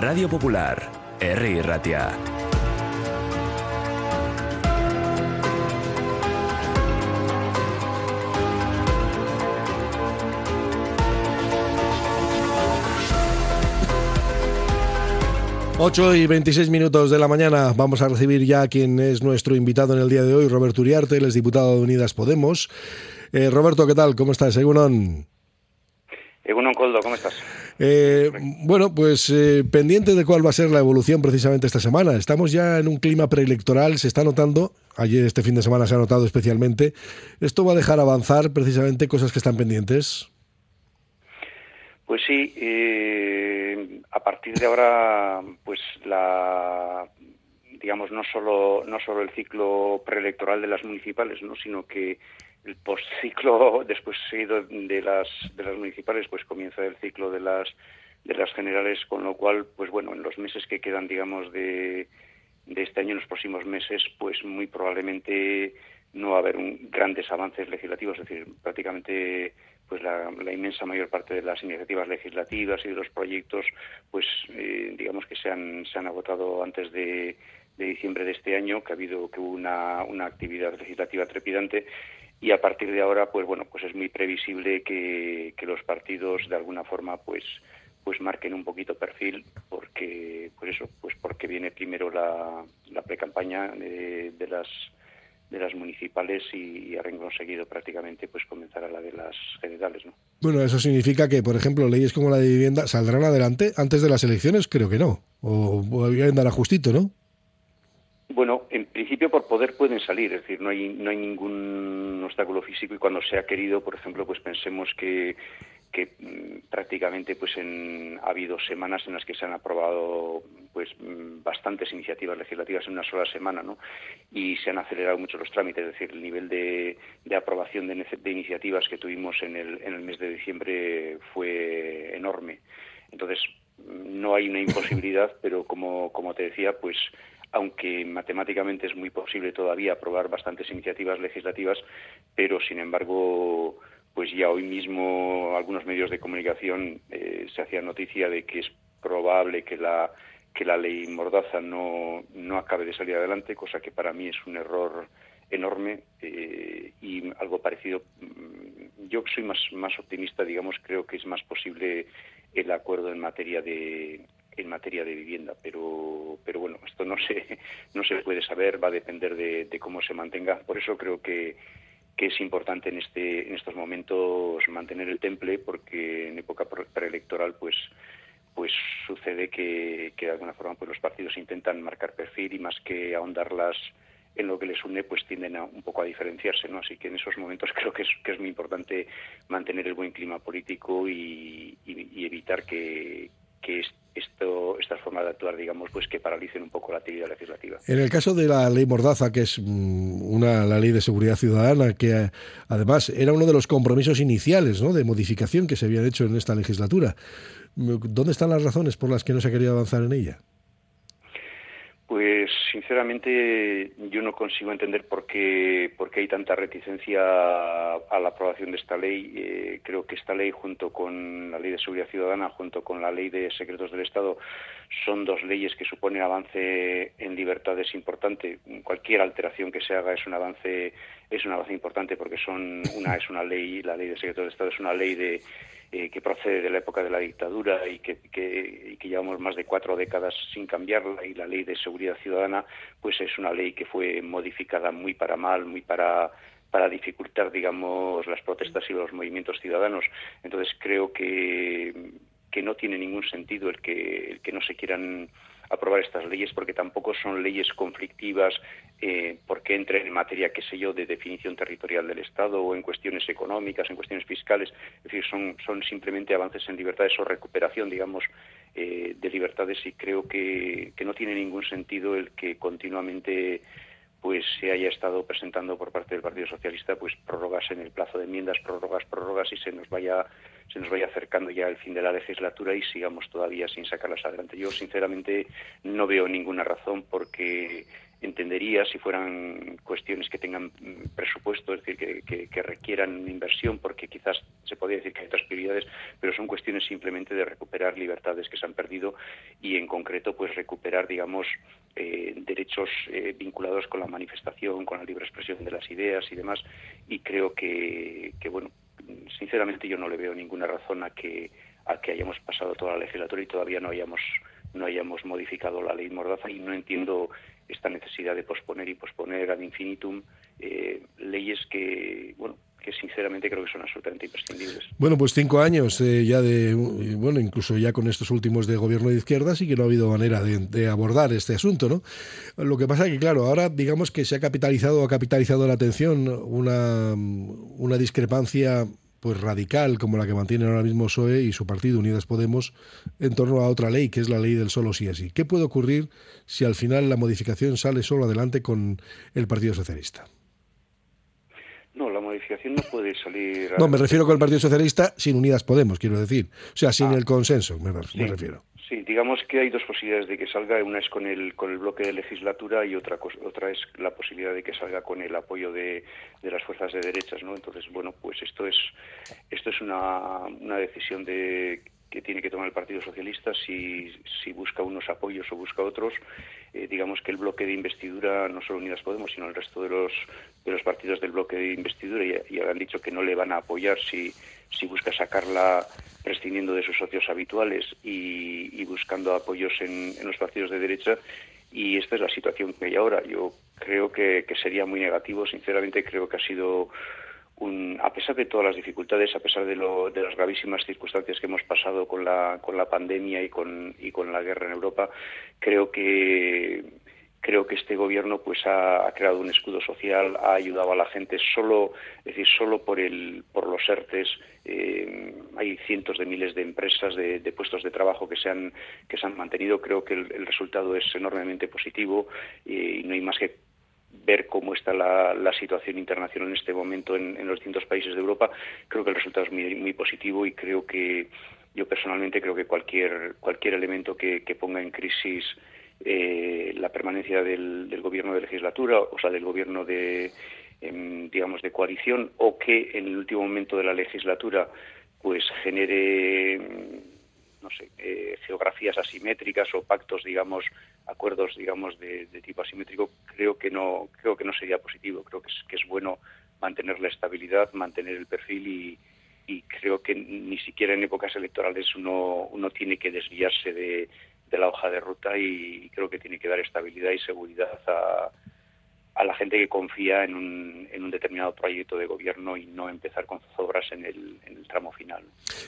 Radio Popular, R. Ratia. Ocho y 26 minutos de la mañana vamos a recibir ya a quien es nuestro invitado en el día de hoy, Roberto Uriarte, él es diputado de Unidas Podemos. Eh, Roberto, ¿qué tal? ¿Cómo estás? Egunon. Egunon Coldo, ¿cómo estás? Eh, bueno, pues eh, pendiente de cuál va a ser la evolución precisamente esta semana. Estamos ya en un clima preelectoral, se está notando, ayer este fin de semana se ha notado especialmente. ¿Esto va a dejar avanzar precisamente cosas que están pendientes? Pues sí, eh, a partir de ahora, pues la digamos no solo no solo el ciclo preelectoral de las municipales, no, sino que el postciclo después seguido de las de las municipales, pues comienza el ciclo de las de las generales, con lo cual, pues bueno, en los meses que quedan, digamos, de, de este año, en los próximos meses, pues muy probablemente no va a haber un, grandes avances legislativos, es decir, prácticamente pues la, inmensa mayor parte de las iniciativas legislativas y de los proyectos, pues eh, digamos que se han, se han agotado antes de, diciembre de este año, que ha habido que hubo una, una actividad legislativa trepidante y a partir de ahora, pues bueno, pues es muy previsible que, que los partidos de alguna forma, pues pues marquen un poquito perfil porque pues eso pues porque viene primero la, la pre-campaña de, de las de las municipales y, a renglón seguido prácticamente pues comenzará la de las generales. ¿no? Bueno, eso significa que, por ejemplo, leyes como la de vivienda saldrán adelante antes de las elecciones, creo que no, o, o andar justito, ¿no? Bueno, en principio por poder pueden salir, es decir, no hay no hay ningún obstáculo físico y cuando se ha querido, por ejemplo, pues pensemos que que mm, prácticamente pues en, ha habido semanas en las que se han aprobado pues mm, bastantes iniciativas legislativas en una sola semana ¿no? y se han acelerado mucho los trámites es decir el nivel de, de aprobación de, de, iniciativas que tuvimos en el, en el mes de diciembre fue enorme entonces no hay una imposibilidad pero como como te decía pues aunque matemáticamente es muy posible todavía aprobar bastantes iniciativas legislativas pero sin embargo pues ya hoy mismo algunos medios de comunicación eh, se hacía noticia de que es probable que la que la ley Mordaza no, no acabe de salir adelante, cosa que para mí es un error enorme eh, y algo parecido. Mm, yo soy más, más optimista, digamos, creo que es más posible el acuerdo en materia de en materia de vivienda, pero pero bueno, esto no se no se puede saber, va a depender de, de cómo se mantenga. Por eso creo que que es importante en este en estos momentos mantener el temple porque en época preelectoral pues pues sucede que, que de alguna forma pues los partidos intentan marcar perfil y más que ahondarlas en lo que les une pues tienden a, un poco a diferenciarse no así que en esos momentos creo que es que es muy importante mantener el buen clima político y, y, y evitar que, que esto, estas formas de actuar, digamos, pues que paralicen un poco la actividad legislativa. En el caso de la ley Mordaza, que es mm, una la ley de seguridad ciudadana, que eh, además era uno de los compromisos iniciales, ¿no? de modificación que se habían hecho en esta legislatura. ¿Dónde están las razones por las que no se ha querido avanzar en ella? Pues sinceramente yo no consigo entender por qué, por qué hay tanta reticencia a la aprobación de esta ley. Eh, creo que esta ley, junto con la Ley de Seguridad Ciudadana, junto con la Ley de Secretos del Estado, son dos leyes que suponen avance en libertades importante. Cualquier alteración que se haga es un avance es un avance importante porque son una es una ley, la Ley de Secretos del Estado es una ley de eh, que procede de la época de la dictadura y que, que, que, llevamos más de cuatro décadas sin cambiarla y la ley de seguridad ciudadana pues es una ley que fue modificada muy para mal, muy para para dificultar, digamos, las protestas y los movimientos ciudadanos. Entonces creo que, que no tiene ningún sentido el que, el que no se quieran aprobar estas leyes porque tampoco son leyes conflictivas eh, porque entren en materia, qué sé yo, de definición territorial del Estado o en cuestiones económicas, en cuestiones fiscales. Es decir, son, son simplemente avances en libertades o recuperación, digamos, eh, de libertades y creo que, que no tiene ningún sentido el que continuamente pues se haya estado presentando por parte del Partido Socialista pues prórrogas en el plazo de enmiendas, prórrogas, prórrogas y se nos vaya se nos vaya acercando ya el fin de la legislatura y sigamos todavía sin sacarlas adelante. Yo sinceramente no veo ninguna razón porque entendería si fueran cuestiones que tengan presupuesto, es decir, que, que, que requieran inversión, porque quizás se podría decir que hay otras prioridades pero son cuestiones simplemente de recuperar libertades que se han perdido y en concreto pues recuperar, digamos, eh, derechos eh, vinculados con la manifestación, con la libre expresión de las ideas y demás. Y creo que, que bueno, sinceramente yo no le veo ninguna razón a que a que hayamos pasado toda la legislatura y todavía no hayamos no hayamos modificado la ley Mordaza y no entiendo esta necesidad de posponer y posponer ad infinitum eh, leyes que bueno que sinceramente creo que son absolutamente imprescindibles. Bueno, pues cinco años eh, ya de, bueno, incluso ya con estos últimos de gobierno de izquierda sí que no ha habido manera de, abordar este asunto, ¿no? Lo que pasa que, claro, ahora digamos que se ha capitalizado, ha capitalizado la atención una, una discrepancia pues radical como la que mantiene ahora mismo PSOE y su partido Unidas Podemos en torno a otra ley, que es la ley del solo sí así. ¿Qué puede ocurrir si al final la modificación sale solo adelante con el Partido Socialista? No, la modificación no puede salir. No, me refiero con el Partido Socialista sin Unidas Podemos, quiero decir. O sea, sin ah. el consenso, me, refiero. Sí, digamos que hay dos posibilidades de que salga. Una es con el, con el bloque de legislatura y otra, otra es la posibilidad de que salga con el apoyo de, de las fuerzas de derechas, ¿no? Entonces, bueno, pues esto es, esto es una, una decisión de que tiene que tomar el Partido Socialista si, si busca unos apoyos o busca otros. Eh, digamos que el bloque de investidura, no solo Unidas Podemos, sino el resto de los, de los partidos del bloque de investidura, ya, ya han dicho que no le van a apoyar si, si busca sacarla prescindiendo de sus socios habituales y, buscando apoyos en, los partidos de derecha. Y esta es la situación que hay ahora. Yo creo que, sería muy negativo. Sinceramente, creo que ha sido un, a pesar de todas las dificultades, a pesar de, lo, de las gravísimas circunstancias que hemos pasado con la, con la pandemia y con, y con la guerra en Europa, creo que creo que este gobierno pues ha, creado un escudo social, ha ayudado a la gente solo, es decir, solo por el, por los ERTES eh, hay cientos de miles de empresas, de, puestos de trabajo que se han que se han mantenido. Creo que el, resultado es enormemente positivo y no hay más que ver cómo está la, situación internacional en este momento en, los distintos países de Europa. Creo que el resultado es muy, muy positivo y creo que yo personalmente creo que cualquier cualquier elemento que ponga en crisis eh, la permanencia del, gobierno de legislatura, o sea, del gobierno de, em, digamos, de coalición, o que en el último momento de la legislatura, pues genere, no sé, eh, geografías asimétricas o pactos, digamos, acuerdos, digamos, de, tipo asimétrico, creo que no, creo que no sería positivo. Creo que es, que es bueno mantener la estabilidad, mantener el perfil y, y creo que ni siquiera en épocas electorales uno, uno tiene que desviarse de, de la hoja de ruta y creo que tiene que dar estabilidad y seguridad a, a la gente que confía en un, en un determinado proyecto de gobierno y no empezar con obras en el, en el tramo final.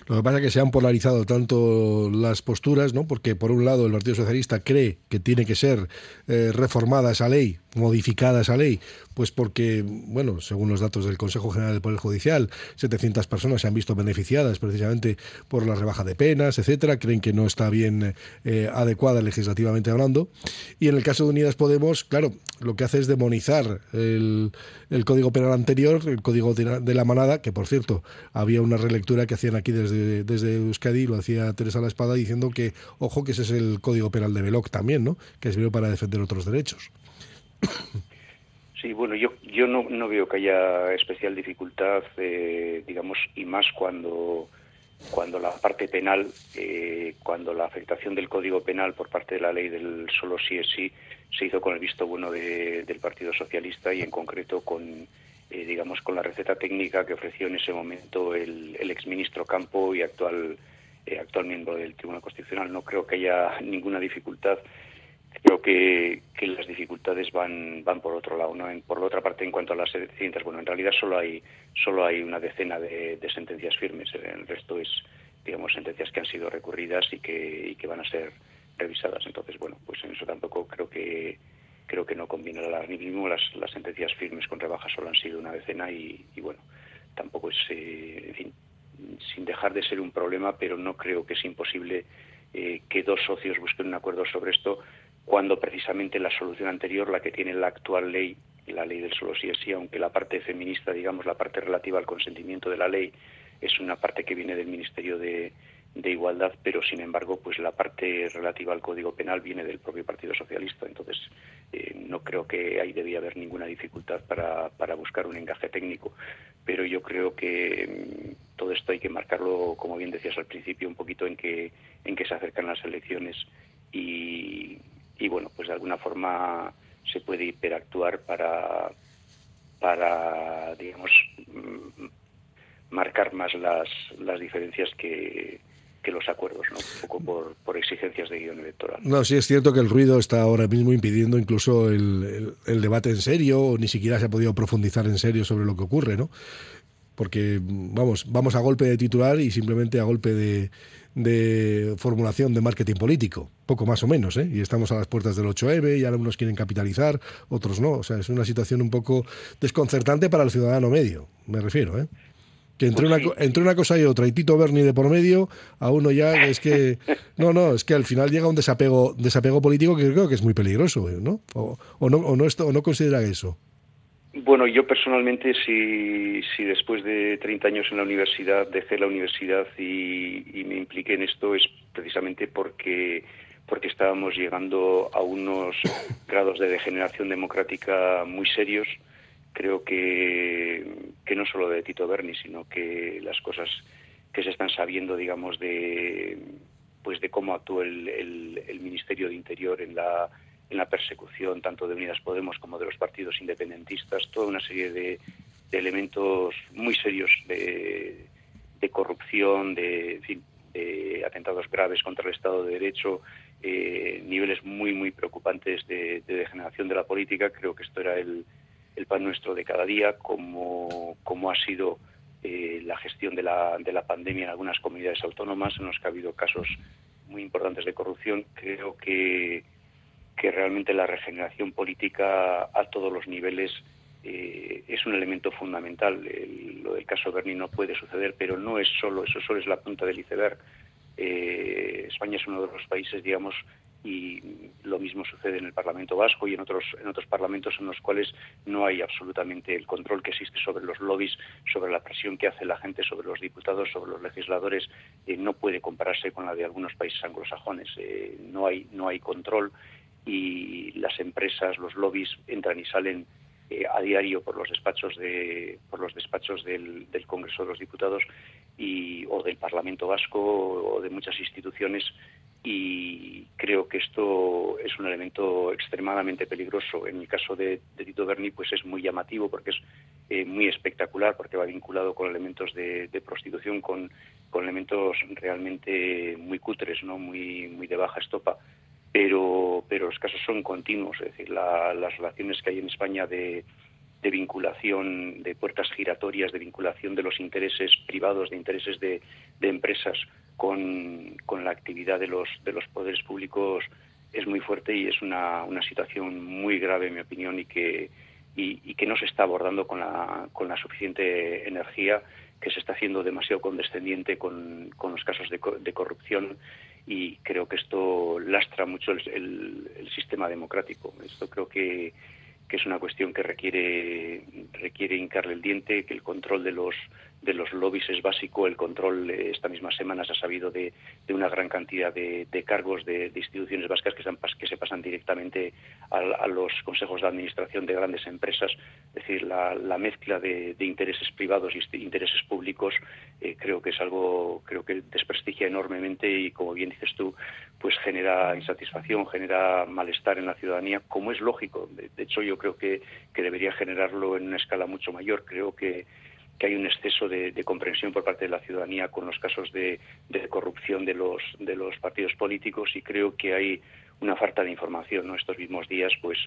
Lo que pasa es que se han polarizado tanto las posturas, ¿no? porque por un lado el Partido Socialista cree que tiene que ser eh, reformada esa ley modificada esa ley? Pues porque, bueno, según los datos del Consejo General del Poder Judicial, 700 personas se han visto beneficiadas precisamente por la rebaja de penas, etcétera. Creen que no está bien eh, adecuada legislativamente hablando. Y en el caso de Unidas Podemos, claro, lo que hace es demonizar el, Código Penal anterior, el Código de la Manada, que por cierto, había una relectura que hacían aquí desde, desde Euskadi, lo hacía Teresa La Espada, diciendo que, ojo, que ese es el Código Penal de Veloc también, ¿no? Que sirve para defender otros derechos. Sí, bueno, yo, yo no, no veo que haya especial dificultad, eh, digamos, y más cuando, cuando la parte penal, eh, cuando la afectación del Código Penal por parte de la ley del solo sí es sí, se hizo con el visto bueno del Partido Socialista y en concreto con, eh, digamos, con la receta técnica que ofreció en ese momento el, el exministro Campo y actual, actual miembro del Tribunal Constitucional. No creo que haya ninguna dificultad. Creo que, que, las dificultades van van por otro lado no por la otra parte en cuanto a las sentencias bueno en realidad solo hay solo hay una decena de, sentencias firmes. El resto es digamos sentencias que han sido recurridas y que y que van a ser revisadas entonces bueno pues en eso tampoco creo que creo que no conviene ni mínimo las, sentencias firmes con rebaja solo han sido una decena y, bueno tampoco es eh, en fin sin dejar de ser un problema pero no creo que es imposible eh, que dos socios busquen un acuerdo sobre esto cuando precisamente la solución anterior, la que tiene la actual ley, la ley del solo sí es sí, aunque la parte feminista, digamos, la parte relativa al consentimiento de la ley, es una parte que viene del Ministerio de, de igualdad, pero sin embargo, pues la parte relativa al Código Penal viene del propio Partido Socialista. Entonces, eh, no creo que ahí debía haber ninguna dificultad para, para buscar un encaje técnico. Pero yo creo que mm, todo esto hay que marcarlo, como bien decías al principio, un poquito en que, en que se acercan las elecciones y, y bueno, pues de alguna forma se puede hiperactuar para, para digamos, mm, marcar más las, las diferencias que, que los acuerdos, ¿no? un poco por, exigencias de guion electoral. No, sí es cierto que el ruido está ahora mismo impidiendo incluso el, el, debate en serio, o ni siquiera se ha podido profundizar en serio sobre lo que ocurre, ¿no? Porque, vamos, vamos a golpe de titular y simplemente a golpe de, de formulación de marketing político, poco más o menos, ¿eh? Y estamos a las puertas del 8M y algunos quieren capitalizar, otros no. O sea, es una situación un poco desconcertante para el ciudadano medio, me refiero, ¿eh? Que entre, una, entre una cosa y otra y Tito Berni de por medio, a uno ya es que no, no, es que al final llega un desapego desapego político que creo que es muy peligroso, ¿no? O, no o no esto, o no considera eso. Bueno, yo personalmente, si, si después de 30 años en la universidad dejé la universidad y, y me impliqué en esto es precisamente porque porque estábamos llegando a unos grados de degeneración democrática muy serios creo que, que no solo de Tito Berni, sino que las cosas que se están sabiendo, digamos, de pues de cómo actuó el, el, Ministerio de Interior en la, en la persecución tanto de Unidas Podemos como de los partidos independentistas, toda una serie de, de elementos muy serios de, de corrupción, de, de atentados graves contra el Estado de Derecho, eh, niveles muy, muy preocupantes de degeneración de la política. Creo que esto era el, el pan nuestro de cada día, como, como ha sido eh, la gestión de la, de la pandemia en algunas comunidades autónomas, en los que ha habido casos muy importantes de corrupción. Creo que, que realmente la regeneración política a todos los niveles eh, es un elemento fundamental. lo del caso Berni no puede suceder, pero no es solo, eso solo es la punta del iceberg. Eh, España es uno de los países, digamos, y lo mismo sucede en el Parlamento Vasco y en otros en otros parlamentos en los cuales no hay absolutamente el control que existe sobre los lobbies, sobre la presión que hace la gente sobre los diputados, sobre los legisladores, eh, no puede compararse con la de algunos países anglosajones. Eh, no hay no hay control y las empresas, los lobbies entran y salen eh, a diario por los despachos de por los despachos del, del Congreso de los Diputados y o del Parlamento Vasco o de muchas instituciones y creo que esto es un elemento extremadamente peligroso. En el caso de, Tito Berni, pues es muy llamativo porque es eh, muy espectacular, porque va vinculado con elementos de, prostitución, con, con, elementos realmente muy cutres, no muy, muy de baja estopa. Pero, pero los casos son continuos, es decir, las relaciones que hay en España de, de vinculación, de puertas giratorias, de vinculación de los intereses privados, de intereses de, empresas con, con, la actividad de los, de los poderes públicos es muy fuerte y es una, una situación muy grave, en mi opinión, y que, y, que no se está abordando con la, con la suficiente energía, que se está haciendo demasiado condescendiente con, con los casos de, de, corrupción y creo que esto lastra mucho el, el, el sistema democrático. Esto creo que, que es una cuestión que requiere requiere hincarle el diente, que el control de los de los lobbies es básico, el control eh, esta misma semana se ha sabido de, una gran cantidad de, de cargos de, instituciones vascas que, están, que se pasan directamente a, a, los consejos de administración de grandes empresas, es decir, la, la mezcla de, intereses privados y intereses públicos eh, creo que es algo, creo que desprestigia enormemente y como bien dices tú, pues genera insatisfacción, genera malestar en la ciudadanía, como es lógico. De, de hecho, yo creo que, que debería generarlo en una escala mucho mayor. Creo que que hay un exceso de, comprensión por parte de la ciudadanía con los casos de, corrupción de los, de los partidos políticos y creo que hay una falta de información. ¿no? Estos mismos días, pues,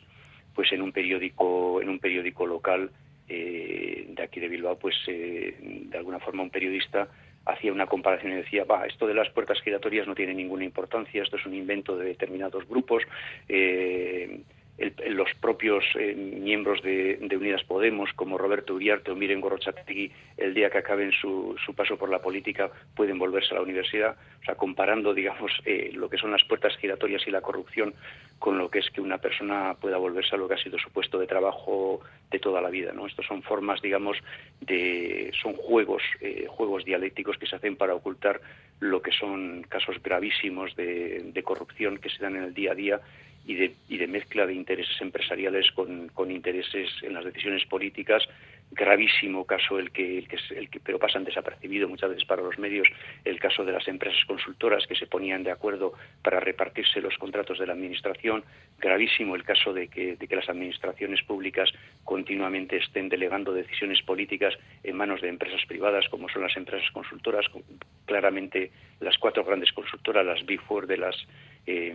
pues en un periódico, en un periódico local eh, de aquí de Bilbao, pues eh, de alguna forma un periodista hacía una comparación y decía, va, esto de las puertas giratorias no tiene ninguna importancia, esto es un invento de determinados grupos. Eh, los propios eh, miembros de, Unidas Podemos, como Roberto Uriarte o Miren Gorrochategui, el día que acaben su, su, paso por la política, pueden volverse a la universidad. O sea, comparando, digamos, eh, lo que son las puertas giratorias y la corrupción con lo que es que una persona pueda volverse a lo que ha sido su puesto de trabajo de toda la vida. ¿no? Estos son formas, digamos, de son juegos, eh, juegos dialécticos que se hacen para ocultar lo que son casos gravísimos de corrupción que se dan en el día a día y de, y de mezcla de intereses empresariales con, intereses en las decisiones políticas. Gravísimo caso el que, el que, el que, pero pasan desapercibido muchas veces para los medios, el caso de las empresas consultoras que se ponían de acuerdo para repartirse los contratos de la administración. Gravísimo el caso de que, de que las administraciones públicas continuamente estén delegando decisiones políticas en manos de empresas privadas, como son las empresas consultoras, claramente las cuatro grandes consultoras, las Big Four de las eh,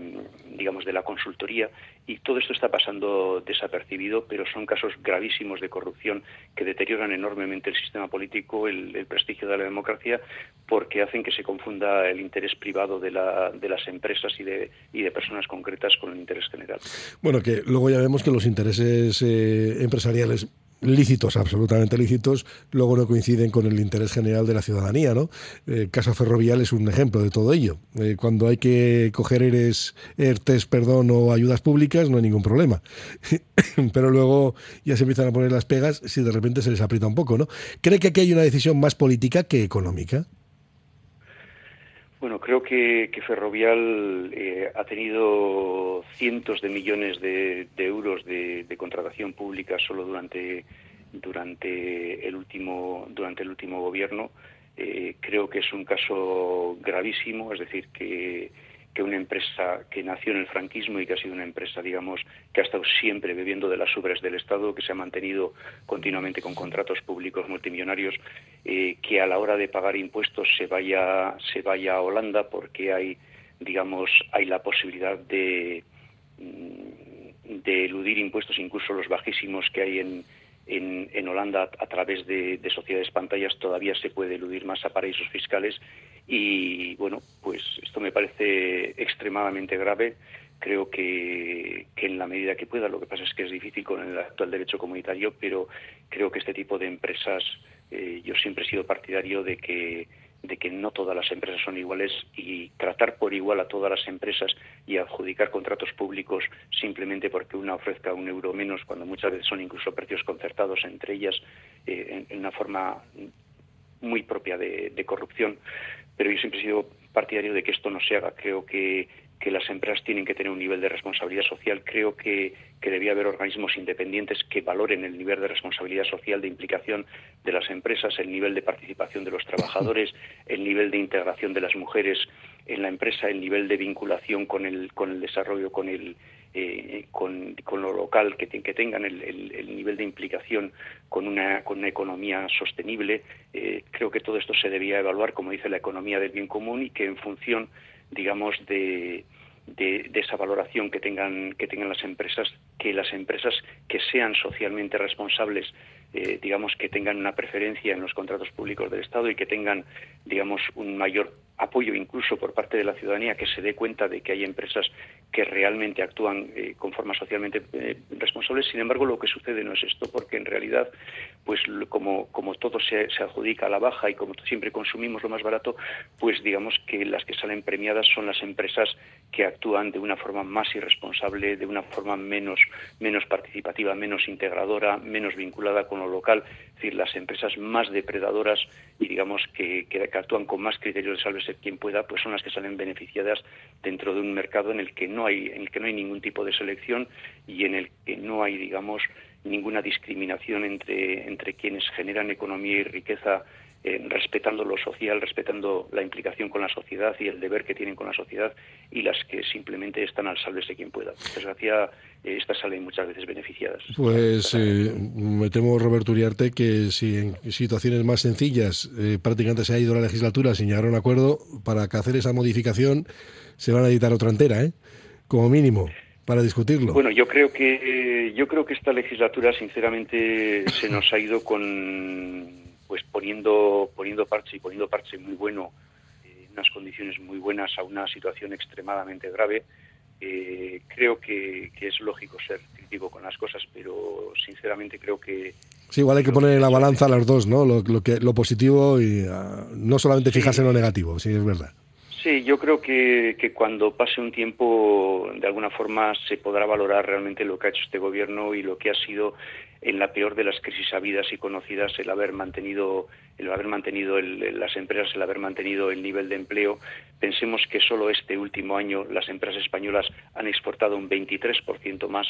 digamos, de la consultoría y todo esto está pasando desapercibido, pero son casos gravísimos de corrupción que deterioran enormemente el sistema político, el, prestigio de la democracia, porque hacen que se confunda el interés privado de, la, de las empresas y de, y de personas concretas con el interés general. Bueno, que luego ya vemos que los intereses eh, empresariales lícitos, absolutamente lícitos, luego no coinciden con el interés general de la ciudadanía, ¿no? El eh, caso ferrovial es un ejemplo de todo ello. Eh, cuando hay que coger ERES, ERTES, perdón, o ayudas públicas, no hay ningún problema. Pero luego ya se empiezan a poner las pegas si de repente se les aprieta un poco, ¿no? ¿Cree que aquí hay una decisión más política que económica? Bueno, creo que, Ferrovial eh, ha tenido cientos de millones de, euros de, contratación pública solo durante durante el último durante el último gobierno. Eh, creo que es un caso gravísimo, es decir, que que una empresa que nació en el franquismo y que ha sido una empresa, digamos, que ha estado siempre bebiendo de las ubres del Estado, que se ha mantenido continuamente con contratos públicos multimillonarios, eh, que a la hora de pagar impuestos se vaya, se vaya a Holanda porque hay, digamos, hay la posibilidad de, mm, de eludir impuestos, incluso los bajísimos que hay en, en, Holanda a través de, de, sociedades pantallas todavía se puede eludir más a paraísos fiscales y bueno, pues esto me parece extremadamente grave. Creo que, en la medida que pueda, lo que pasa es que es difícil con el actual derecho comunitario, pero creo que este tipo de empresas, eh, yo siempre he sido partidario de que de que no todas las empresas son iguales y tratar por igual a todas las empresas y adjudicar contratos públicos simplemente porque una ofrezca un euro menos, cuando muchas veces son incluso precios concertados entre ellas eh, en, una forma muy propia de, corrupción, pero yo siempre he sido partidario de que esto no se haga. Creo que, que las empresas tienen que tener un nivel de responsabilidad social. Creo que, que debía haber organismos independientes que valoren el nivel de responsabilidad social, de implicación de las empresas, el nivel de participación de los trabajadores, el nivel de integración de las mujeres en la empresa, el nivel de vinculación con el, con el desarrollo, con el, eh, con, lo local, que, que tengan el, nivel de implicación con una, con una economía sostenible. Eh, creo que todo esto se debía evaluar, como dice la economía del bien común, y que en función, digamos, de, de, esa valoración que tengan, que tengan las empresas, que las empresas que sean socialmente responsables, eh, digamos, que tengan una preferencia en los contratos públicos del Estado y que tengan, digamos, un mayor apoyo incluso por parte de la ciudadanía que se dé cuenta de que hay empresas que realmente actúan eh, con forma socialmente eh, responsables. Sin embargo, lo que sucede no es esto, porque en realidad, pues como, como todo se, se, adjudica a la baja y como siempre consumimos lo más barato, pues digamos que las que salen premiadas son las empresas que actúan de una forma más irresponsable, de una forma menos, menos participativa, menos integradora, menos vinculada con lo local, es decir, las empresas más depredadoras y digamos que, que, actúan con más criterios de salve quien pueda, pues son las que salen beneficiadas dentro de un mercado en el que no hay, en el que no hay ningún tipo de selección y en el que no hay, digamos, ninguna discriminación entre, entre quienes generan economía y riqueza eh, respetando lo social, respetando la implicación con la sociedad y el deber que tienen con la sociedad y las que simplemente están al de quien pueda. Desgracia, eh, estas salen muchas veces beneficiadas. Pues eh, me temo, Roberto Uriarte, que si en situaciones más sencillas prácticamente se ha ido la legislatura sin llegar a un acuerdo, para que hacer esa modificación se van a editar otra entera, ¿eh? como mínimo para discutirlo. Bueno, yo creo que yo creo que esta legislatura sinceramente se nos ha ido con pues poniendo, poniendo parche y poniendo parche muy bueno, en unas condiciones muy buenas a una situación extremadamente grave. eh, creo que, es lógico ser crítico con las cosas, pero sinceramente creo que... Sí, igual hay que poner en la balanza las dos, ¿no? Lo, que, lo positivo y ah, no solamente fijarse en lo negativo, sí, es verdad. Sí, yo creo que, que, cuando pase un tiempo, de alguna forma, se podrá valorar realmente lo que ha hecho este gobierno y lo que ha sido, en la peor de las crisis habidas y conocidas, el haber mantenido, el haber mantenido las empresas, el haber mantenido el nivel de empleo. Pensemos que solo este último año las empresas españolas han exportado un 23% más,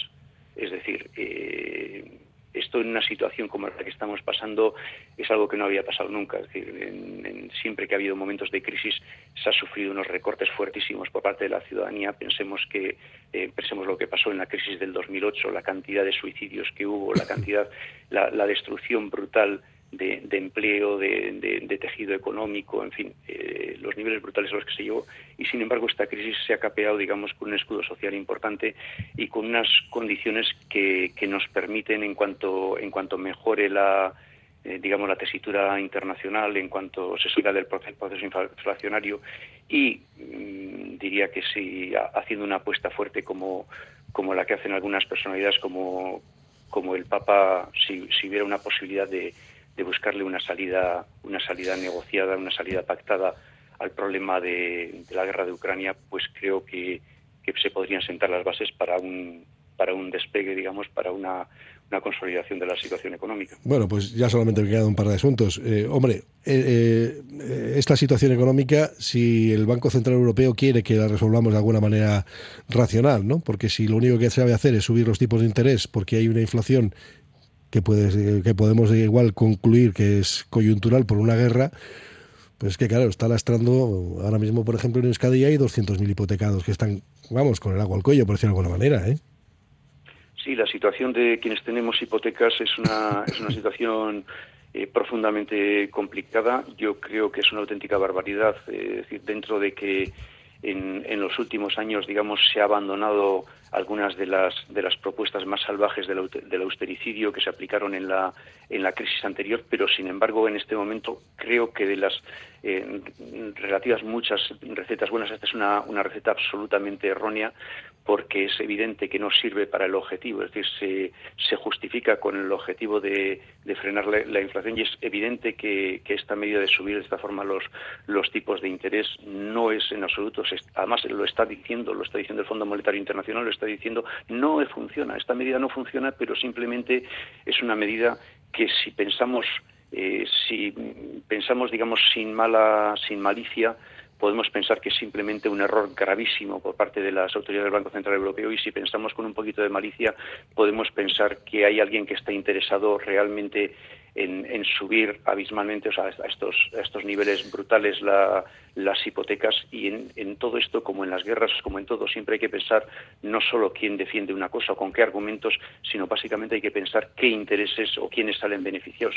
es decir, eh, esto en una situación como la que estamos pasando es algo que no había pasado nunca. Es decir, siempre que ha habido momentos de crisis se ha sufrido unos recortes fuertísimos por parte de la ciudadanía. Pensemos que eh, pensemos lo que pasó en la crisis del 2008, la cantidad de suicidios que hubo, la cantidad, la destrucción brutal de, empleo, de, tejido económico, en fin, eh, los niveles brutales a los que se llevó. Y sin embargo, esta crisis se ha capeado, digamos, con un escudo social importante y con unas condiciones que, nos permiten, en cuanto, en cuanto mejore la, eh, digamos, la tesitura internacional, en cuanto se salga del proceso, inflacionario y mm, diría que sí, haciendo una apuesta fuerte como, como la que hacen algunas personalidades como, como el Papa, si hubiera una posibilidad de de buscarle una salida, una salida negociada, una salida pactada al problema de, la guerra de Ucrania, pues creo que, se podrían sentar las bases para un para un despegue, digamos, para una, una consolidación de la situación económica. Bueno, pues ya solamente me quedan un par de asuntos. Eh, hombre, eh, eh, esta situación económica, si el Banco Central Europeo quiere que la resolvamos de alguna manera racional, ¿no? Porque si lo único que se sabe hacer es subir los tipos de interés porque hay una inflación que, puede, que podemos igual concluir que es coyuntural por una guerra, pues es que claro, está lastrando, ahora mismo por ejemplo en Euskadi hay 200.000 hipotecados que están, vamos, con el agua al cuello, por decirlo de alguna manera, ¿eh? Sí, la situación de quienes tenemos hipotecas es una, es una situación eh, profundamente complicada. Yo creo que es una auténtica barbaridad, eh, es decir, dentro de que en, en, los últimos años, digamos, se ha abandonado algunas de las, de las propuestas más salvajes del, del, austericidio que se aplicaron en la, en la crisis anterior, pero sin embargo en este momento creo que de las eh, relativas muchas recetas buenas, esta es una, una receta absolutamente errónea porque es evidente que no sirve para el objetivo, es decir, se, se justifica con el objetivo de, de frenar la, inflación y es evidente que, que, esta medida de subir de esta forma los, los tipos de interés no es en absoluto, además lo está diciendo, lo está diciendo el Fondo Monetario Internacional, diciendo no funciona, esta medida no funciona, pero simplemente es una medida que si pensamos eh, si pensamos digamos sin mala sin malicia podemos pensar que es simplemente un error gravísimo por parte de las autoridades del Banco Central Europeo. Y si pensamos con un poquito de malicia podemos pensar que hay alguien que está interesado realmente en, subir abismalmente o sea, a, estos, estos niveles brutales las hipotecas y en, todo esto, como en las guerras, como en todo, siempre hay que pensar no solo quién defiende una cosa o con qué argumentos, sino básicamente hay que pensar qué intereses o quiénes salen beneficios.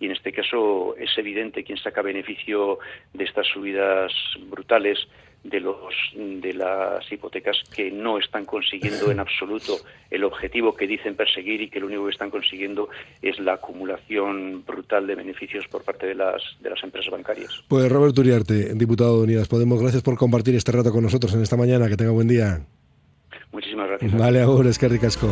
Y en este caso es evidente quién saca beneficio de estas subidas brutales de los de las hipotecas que no están consiguiendo en absoluto el objetivo que dicen perseguir y que lo único que están consiguiendo es la acumulación brutal de beneficios por parte de las de las empresas bancarias. Pues Roberto Uriarte, diputado de Unidas Podemos, gracias por compartir este rato con nosotros en esta mañana. Que tenga buen día. Muchísimas gracias. Vale, ahora es que ricasco.